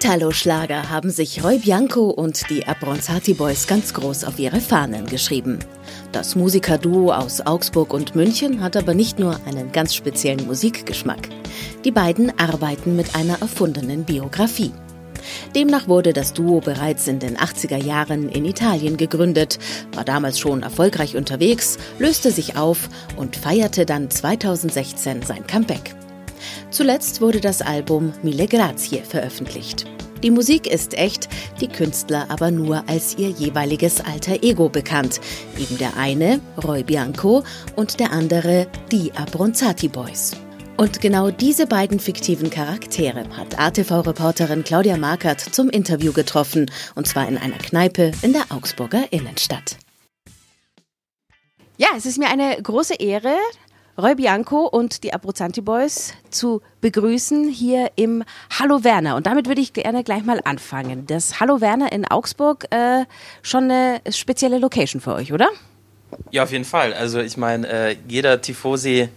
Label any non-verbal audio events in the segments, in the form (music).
Italo-Schlager haben sich Roy Bianco und die Abronzati Boys ganz groß auf ihre Fahnen geschrieben. Das Musikerduo aus Augsburg und München hat aber nicht nur einen ganz speziellen Musikgeschmack. Die beiden arbeiten mit einer erfundenen Biografie. Demnach wurde das Duo bereits in den 80er Jahren in Italien gegründet, war damals schon erfolgreich unterwegs, löste sich auf und feierte dann 2016 sein Comeback. Zuletzt wurde das Album Mille Grazie veröffentlicht. Die Musik ist echt, die Künstler aber nur als ihr jeweiliges alter Ego bekannt. Eben der eine, Roy Bianco, und der andere, die Abronzati Boys. Und genau diese beiden fiktiven Charaktere hat ATV-Reporterin Claudia Markert zum Interview getroffen, und zwar in einer Kneipe in der Augsburger Innenstadt. Ja, es ist mir eine große Ehre, Roy Bianco und die Abruzzanti Boys zu begrüßen hier im Hallo Werner. Und damit würde ich gerne gleich mal anfangen. Das Hallo Werner in Augsburg, äh, schon eine spezielle Location für euch, oder? Ja, auf jeden Fall. Also ich meine, äh, jeder Tifosi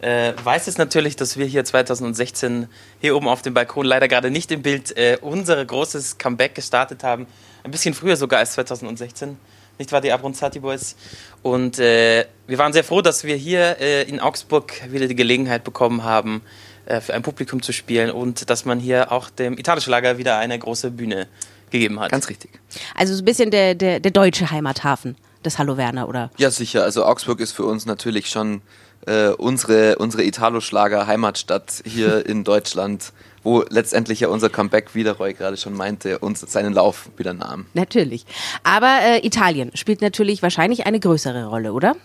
äh, weiß es natürlich, dass wir hier 2016 hier oben auf dem Balkon, leider gerade nicht im Bild, äh, unser großes Comeback gestartet haben. Ein bisschen früher sogar als 2016 nicht wahr, die Abronzati Boys. Und äh, wir waren sehr froh, dass wir hier äh, in Augsburg wieder die Gelegenheit bekommen haben, äh, für ein Publikum zu spielen und dass man hier auch dem italischen Lager wieder eine große Bühne gegeben hat. Ganz richtig. Also so ein bisschen der, der, der deutsche Heimathafen des Hallo Werner, oder? Ja, sicher. Also Augsburg ist für uns natürlich schon äh, unsere, unsere Italo-Schlager-Heimatstadt hier in (laughs) Deutschland wo letztendlich ja unser Comeback, wie der Roy gerade schon meinte, uns seinen Lauf wieder nahm. Natürlich. Aber äh, Italien spielt natürlich wahrscheinlich eine größere Rolle, oder?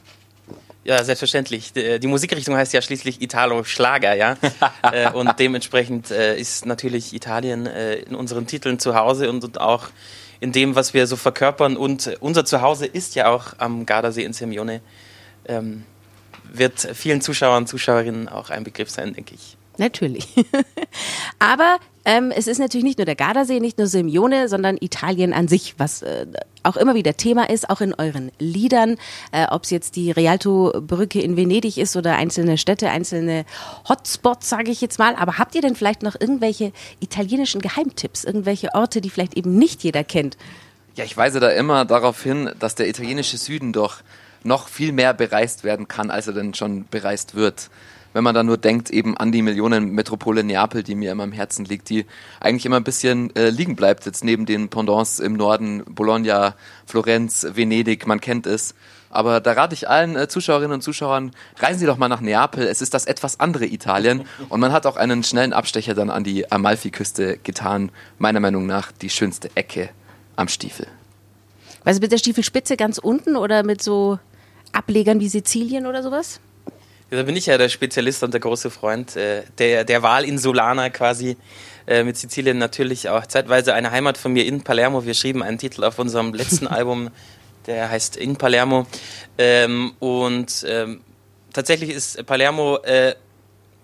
Ja, selbstverständlich. Die, die Musikrichtung heißt ja schließlich Italo-Schlager, ja. (laughs) äh, und dementsprechend äh, ist natürlich Italien äh, in unseren Titeln zu Hause und, und, auch in dem, was wir so verkörpern. Und unser Zuhause ist ja auch am Gardasee in Simeone. Wird vielen Zuschauern und Zuschauerinnen auch ein Begriff sein, denke ich. Natürlich. (laughs) Aber ähm, es ist natürlich nicht nur der Gardasee, nicht nur Simeone, sondern Italien an sich, was äh, auch immer wieder Thema ist, auch in euren Liedern, äh, ob es jetzt die Rialto-Brücke in Venedig ist oder einzelne Städte, einzelne Hotspots, sage ich jetzt mal. Aber habt ihr denn vielleicht noch irgendwelche italienischen Geheimtipps, irgendwelche Orte, die vielleicht eben nicht jeder kennt? Ja, ich weise da immer darauf hin, dass der italienische Süden doch noch viel mehr bereist werden kann, als er denn schon bereist wird wenn man da nur denkt eben an die Millionenmetropole Neapel, die mir immer am Herzen liegt, die eigentlich immer ein bisschen äh, liegen bleibt, jetzt neben den Pendants im Norden, Bologna, Florenz, Venedig, man kennt es. Aber da rate ich allen äh, Zuschauerinnen und Zuschauern, reisen Sie doch mal nach Neapel. Es ist das etwas andere Italien. Und man hat auch einen schnellen Abstecher dann an die Amalfiküste getan. Meiner Meinung nach die schönste Ecke am Stiefel. Also mit der Stiefelspitze ganz unten oder mit so Ablegern wie Sizilien oder sowas? Da bin ich ja der Spezialist und der große Freund äh, der, der Wahlinsulaner quasi. Äh, mit Sizilien natürlich auch zeitweise eine Heimat von mir in Palermo. Wir schrieben einen Titel auf unserem letzten (laughs) Album, der heißt In Palermo. Ähm, und ähm, tatsächlich ist Palermo äh,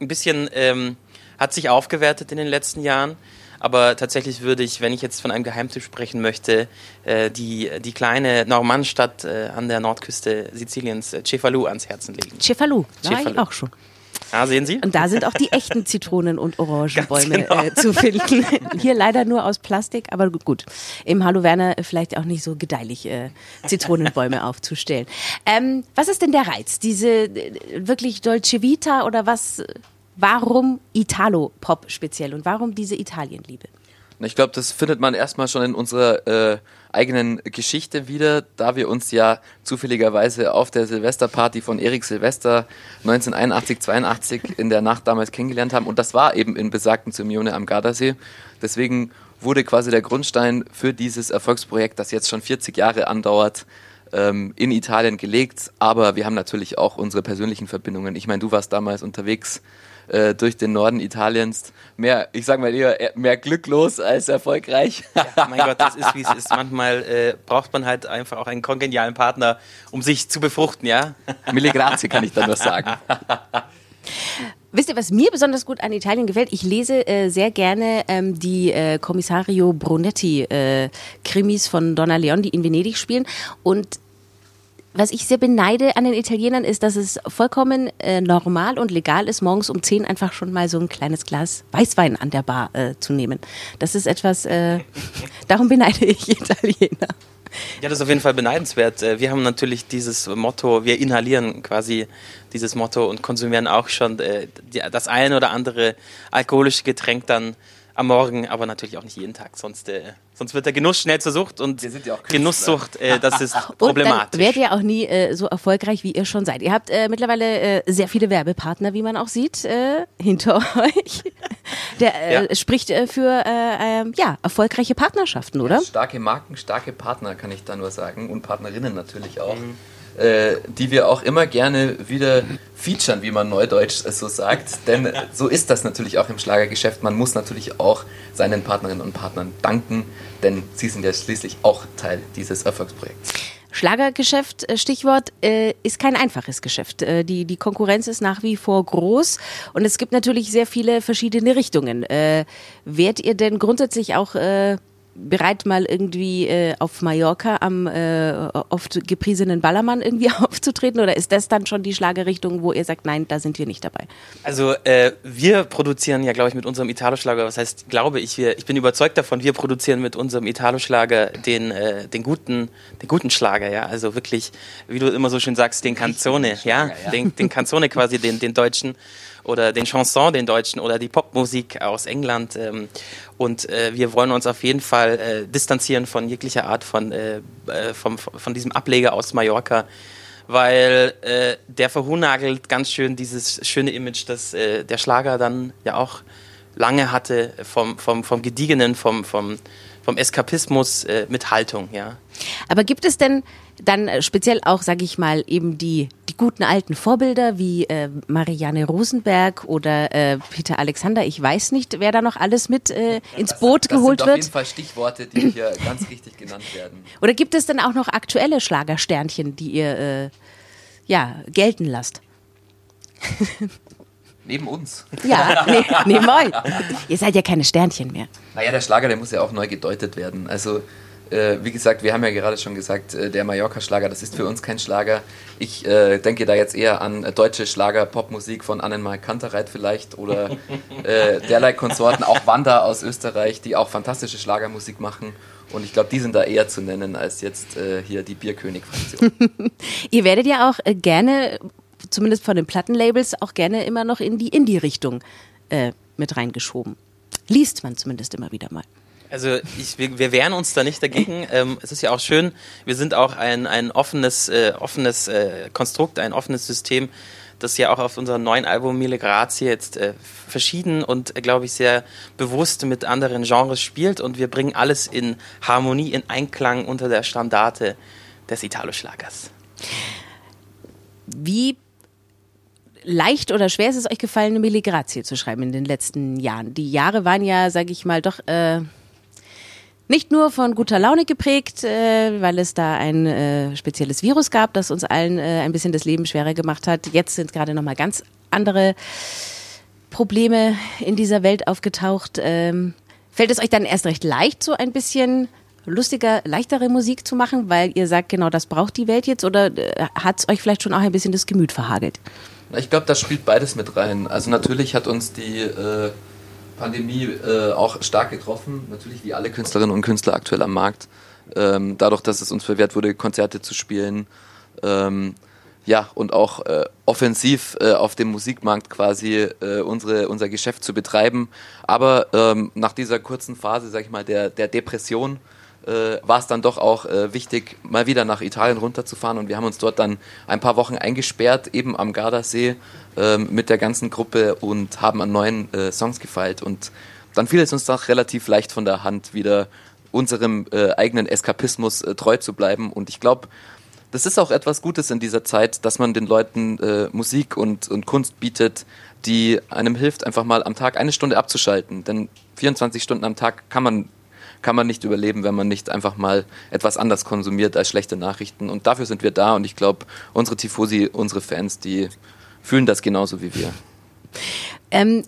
ein bisschen, ähm, hat sich aufgewertet in den letzten Jahren. Aber tatsächlich würde ich, wenn ich jetzt von einem Geheimtipp sprechen möchte, äh, die, die kleine Normannstadt äh, an der Nordküste Siziliens, äh, Cefalù, ans Herzen legen. Cefalù, da war ich auch schon. Ah, sehen Sie? Und da sind auch die echten Zitronen- und (laughs) Orangenbäume genau. äh, zu finden. (laughs) Hier leider nur aus Plastik, aber gut. Im Hallo Werner vielleicht auch nicht so gedeihlich äh, Zitronenbäume (laughs) aufzustellen. Ähm, was ist denn der Reiz? Diese äh, wirklich Dolce Vita oder was Warum Italo-Pop speziell und warum diese Italienliebe? Ich glaube, das findet man erstmal schon in unserer äh, eigenen Geschichte wieder, da wir uns ja zufälligerweise auf der Silvesterparty von Erik Silvester 1981, 82 in der Nacht damals kennengelernt haben. Und das war eben in besagten Simeone am Gardasee. Deswegen wurde quasi der Grundstein für dieses Erfolgsprojekt, das jetzt schon 40 Jahre andauert, ähm, in Italien gelegt. Aber wir haben natürlich auch unsere persönlichen Verbindungen. Ich meine, du warst damals unterwegs äh, durch den Norden Italiens. Mehr, ich sag mal eher, mehr glücklos als erfolgreich. Ja, mein Gott, das ist wie es ist. Manchmal äh, braucht man halt einfach auch einen kongenialen Partner, um sich zu befruchten, ja? Mille grazie kann ich da nur sagen. (laughs) Wisst ihr, was mir besonders gut an Italien gefällt? Ich lese äh, sehr gerne ähm, die äh, Kommissario Brunetti äh, Krimis von Donna Leon, die in Venedig spielen. Und was ich sehr beneide an den Italienern ist, dass es vollkommen äh, normal und legal ist, morgens um 10 einfach schon mal so ein kleines Glas Weißwein an der Bar äh, zu nehmen. Das ist etwas, äh, (laughs) darum beneide ich Italiener. Ja, das ist auf jeden Fall beneidenswert. Äh, wir haben natürlich dieses Motto, wir inhalieren quasi dieses Motto und konsumieren auch schon äh, das eine oder andere alkoholische Getränk dann am Morgen, aber natürlich auch nicht jeden Tag, sonst, äh, sonst wird der Genuss schnell zur Sucht und ja Genusssucht, äh, das ist problematisch. (laughs) Und dann werdet ihr auch nie äh, so erfolgreich, wie ihr schon seid. Ihr habt äh, mittlerweile äh, sehr viele Werbepartner, wie man auch sieht, äh, hinter (laughs) euch. Der äh, ja. spricht äh, für äh, äh, ja, erfolgreiche Partnerschaften, oder? Ja, starke Marken, starke Partner, kann ich da nur sagen und Partnerinnen natürlich auch. Mhm äh, die wir auch immer gerne wieder featuren, wie man neudeutsch so sagt. Denn so ist das natürlich auch im Schlagergeschäft. Man muss natürlich auch seinen Partnerinnen und Partnern danken, denn sie sind ja schließlich auch Teil dieses Erfolgsprojekts. Schlagergeschäft, äh, Stichwort, äh, ist kein einfaches Geschäft. Äh, die, die Konkurrenz ist nach wie vor groß und es gibt natürlich sehr viele verschiedene Richtungen. Wärt ihr denn grundsätzlich auch bereit, mal irgendwie äh, auf Mallorca am äh, oft gepriesenen Ballermann irgendwie (laughs) aufzutreten? Oder ist das dann schon die Schlagerrichtung, wo ihr sagt, nein, da sind wir nicht dabei? Also äh, wir produzieren ja, glaube ich, mit unserem Italo-Schlager, was heißt, glaube ich, wir, ich bin überzeugt davon, wir produzieren mit unserem Italo-Schlager den, äh, den, guten, den guten Schlager, ja. Also wirklich, wie du immer so schön sagst, den Canzone, ja, ja. Den, den Canzone quasi, den, den deutschen oder den Chanson, den deutschen oder die Popmusik aus England. Ähm, und äh, wir wollen uns auf jeden Fall äh, distanzieren von jeglicher Art von, äh, äh vom, von diesem Ableger aus Mallorca, weil äh, der verhunagelt ganz schön dieses schöne Image, das äh, der Schlager dann ja auch lange hatte, vom, vom, vom Gediegenen, vom, vom, vom Eskapismus mit Haltung, ja. Aber gibt es denn dann äh, speziell auch, sage ich mal, eben die, die guten alten Vorbilder wie äh, Marianne Rosenberg oder äh, Peter Alexander. Ich weiß nicht, wer da noch alles mit äh, ins das, Boot das geholt sind wird. Auf jeden Fall Stichworte, die hier ganz richtig genannt werden. Oder gibt es dann auch noch aktuelle Schlagersternchen, die ihr äh, ja gelten lasst? Neben uns. Ja, ne, neben euch. Ihr seid ja keine Sternchen mehr. Naja, der Schlager, der muss ja auch neu gedeutet werden. Also äh, wie gesagt, wir haben ja gerade schon gesagt, äh, der Mallorca-Schlager, das ist für uns kein Schlager. Ich äh, denke da jetzt eher an äh, deutsche Schlager-Popmusik von Annenmal Kantereit vielleicht oder (laughs) äh, derlei Konsorten, auch Wanda aus Österreich, die auch fantastische Schlagermusik machen. Und ich glaube, die sind da eher zu nennen als jetzt äh, hier die Bierkönig-Fraktion. (laughs) Ihr werdet ja auch gerne, zumindest von den Plattenlabels, auch gerne immer noch in die Indie-Richtung mit reingeschoben. Liest man zumindest immer wieder mal. Also ich, wir, wir wehren uns da nicht dagegen. Ähm, es ist ja auch schön, wir sind auch ein, ein offenes, äh, offenes äh, Konstrukt, ein offenes System, das ja auch auf unserem neuen Album Mille Grazie jetzt äh, verschieden und, äh, glaube ich, sehr bewusst mit anderen Genres spielt und wir bringen alles in Harmonie, in Einklang unter der Standarte des Italo-Schlagers. Wie leicht oder schwer ist es euch gefallen, eine Mille Grazie zu schreiben in den letzten Jahren? Die Jahre waren ja, sage ich mal, doch äh, nicht nur von guter Laune geprägt, äh, weil es da ein äh, spezielles Virus gab, das uns allen äh, ein bisschen das Leben schwerer gemacht hat. Jetzt sind gerade nochmal ganz andere Probleme in dieser Welt aufgetaucht. Ähm, fällt es euch dann erst recht leicht, so ein bisschen lustiger, leichtere Musik zu machen, weil ihr sagt, genau das braucht die Welt jetzt oder äh, hat es euch vielleicht schon auch ein bisschen das Gemüt verhagelt? Ich glaube, das spielt beides mit rein. Also natürlich hat uns die äh, Pandemie äh, auch stark getroffen, natürlich wie alle Künstlerinnen und Künstler aktuell am Markt. Ähm, dadurch, dass es uns verwehrt wurde, Konzerte zu spielen. Ähm, ja, und auch äh, offensiv äh, auf dem Musikmarkt quasi äh, unsere, unser Geschäft zu betreiben. Aber ähm, nach dieser kurzen Phase, sag ich mal, der, der Depression, äh, war es dann doch auch äh, wichtig, mal wieder nach Italien runterzufahren. Und wir haben uns dort dann ein paar Wochen eingesperrt, eben am Gardasee äh, mit der ganzen Gruppe und haben an neuen äh, Songs gefeilt. Und dann fiel es uns doch relativ leicht von der Hand, wieder unserem äh, eigenen Eskapismus äh, treu zu bleiben. Und ich glaube, das ist auch etwas Gutes in dieser Zeit, dass man den Leuten Musik und, und Kunst bietet, die einem hilft, einfach mal am Tag eine Stunde abzuschalten. Denn 24 Stunden am Tag kann man kann man nicht überleben, wenn man nicht einfach mal etwas anders konsumiert als schlechte Nachrichten. Und dafür sind wir da und ich glaube, unsere Tifosi, unsere Fans, die fühlen das genauso wie wir. Ähm,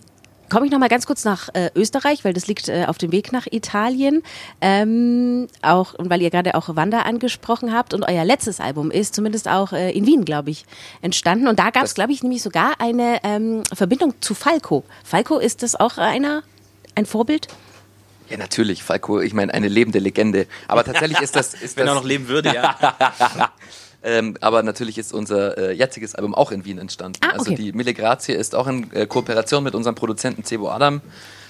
komme ich noch mal ganz kurz nach äh, Österreich, weil das liegt äh, auf dem Weg nach Italien. Ähm, auch und weil ihr gerade auch Wanda angesprochen habt und euer letztes Album ist zumindest auch äh, in Wien, glaube ich, entstanden. Und da gab es, glaube ich, nämlich sogar eine ähm, Verbindung zu Falco. Falco ist das auch einer ein Vorbild? Ja, natürlich, Falco, ich meine, eine lebende Legende. Aber tatsächlich ist das. Ist (laughs) Wenn das, er noch leben würde, ja. (laughs) ähm, aber natürlich ist unser äh, jetziges Album auch in Wien entstanden. Ah, okay. Also die Mille Grazie ist auch in äh, Kooperation mit unserem Produzenten Cebo Adam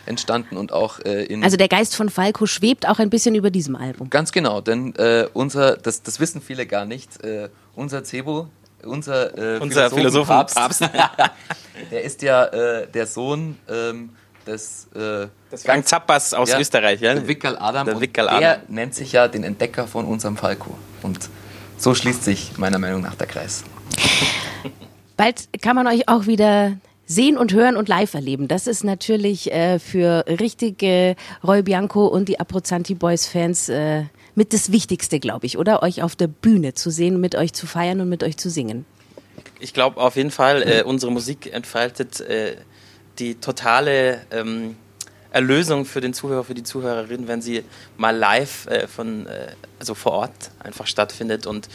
entstanden und auch äh, in. Also der Geist von Falco schwebt auch ein bisschen über diesem Album. Ganz genau, denn äh, unser, das, das wissen viele gar nicht, äh, unser Cebo, unser, äh, Unser Philosophen- Papst, (laughs) der ist ja äh, der Sohn ähm, des äh, Frank Zappas aus Ja, Österreich, ja? Der Wickerl Adam. Der und Wickerl der Adam. nennt sich ja den Entdecker von unserem Falco. Und so schließt sich meiner Meinung nach der Kreis. (laughs) Bald kann man euch auch wieder sehen und hören und live erleben. Das ist natürlich äh, für richtige Roy Bianco und die Abruzanti Boys Fans äh, mit das Wichtigste, glaube ich, oder? Euch auf der Bühne zu sehen, mit euch zu feiern und mit euch zu singen. Ich glaube auf jeden Fall, äh, unsere Musik entfaltet äh, die totale ähm, Erlösung für den Zuhörer, für die Zuhörerin, wenn sie mal live äh, von, äh, also vor Ort einfach stattfindet und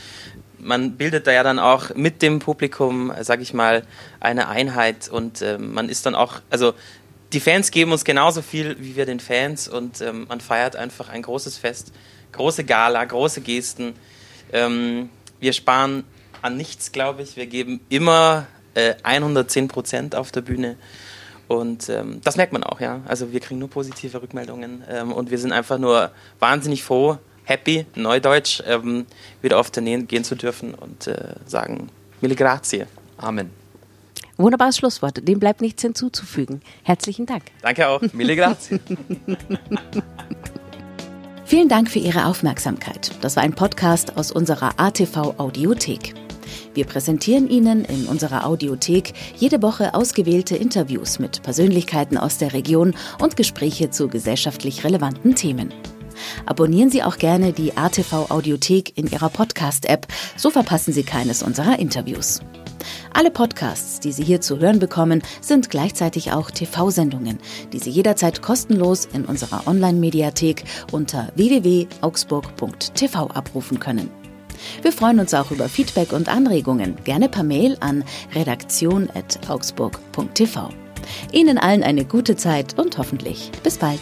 man bildet da ja dann auch mit dem Publikum, sage ich mal, eine Einheit und ähm, man ist dann auch, also die Fans geben uns genauso viel wie wir den Fans und ähm, man feiert einfach ein großes Fest, große Gala, große Gesten. Ähm, wir sparen an nichts, glaube ich. Wir geben immer äh, 110 Prozent auf der Bühne. Und ähm, das merkt man auch, ja. Also wir kriegen nur positive Rückmeldungen ähm, und wir sind einfach nur wahnsinnig froh, happy, neudeutsch, ähm, wieder auf Tourneen gehen zu dürfen und äh, sagen, mille grazie. Amen. Wunderbares Schlusswort. Dem bleibt nichts hinzuzufügen. Herzlichen Dank. Danke auch. Mille grazie. (laughs) Vielen Dank für Ihre Aufmerksamkeit. Das war ein Podcast aus unserer ATV Audiothek. Wir präsentieren Ihnen in unserer Audiothek jede Woche ausgewählte Interviews mit Persönlichkeiten aus der Region und Gespräche zu gesellschaftlich relevanten Themen. Abonnieren Sie auch gerne die ATV Audiothek in Ihrer Podcast-App, so verpassen Sie keines unserer Interviews. Alle Podcasts, die Sie hier zu hören bekommen, sind gleichzeitig auch TV-Sendungen, die Sie jederzeit kostenlos in unserer Online-Mediathek unter www.augsburg.tv abrufen können. Wir freuen uns auch über Feedback und Anregungen, gerne per Mail an redaktion.augsburg.tv. Ihnen allen eine gute Zeit und hoffentlich bis bald.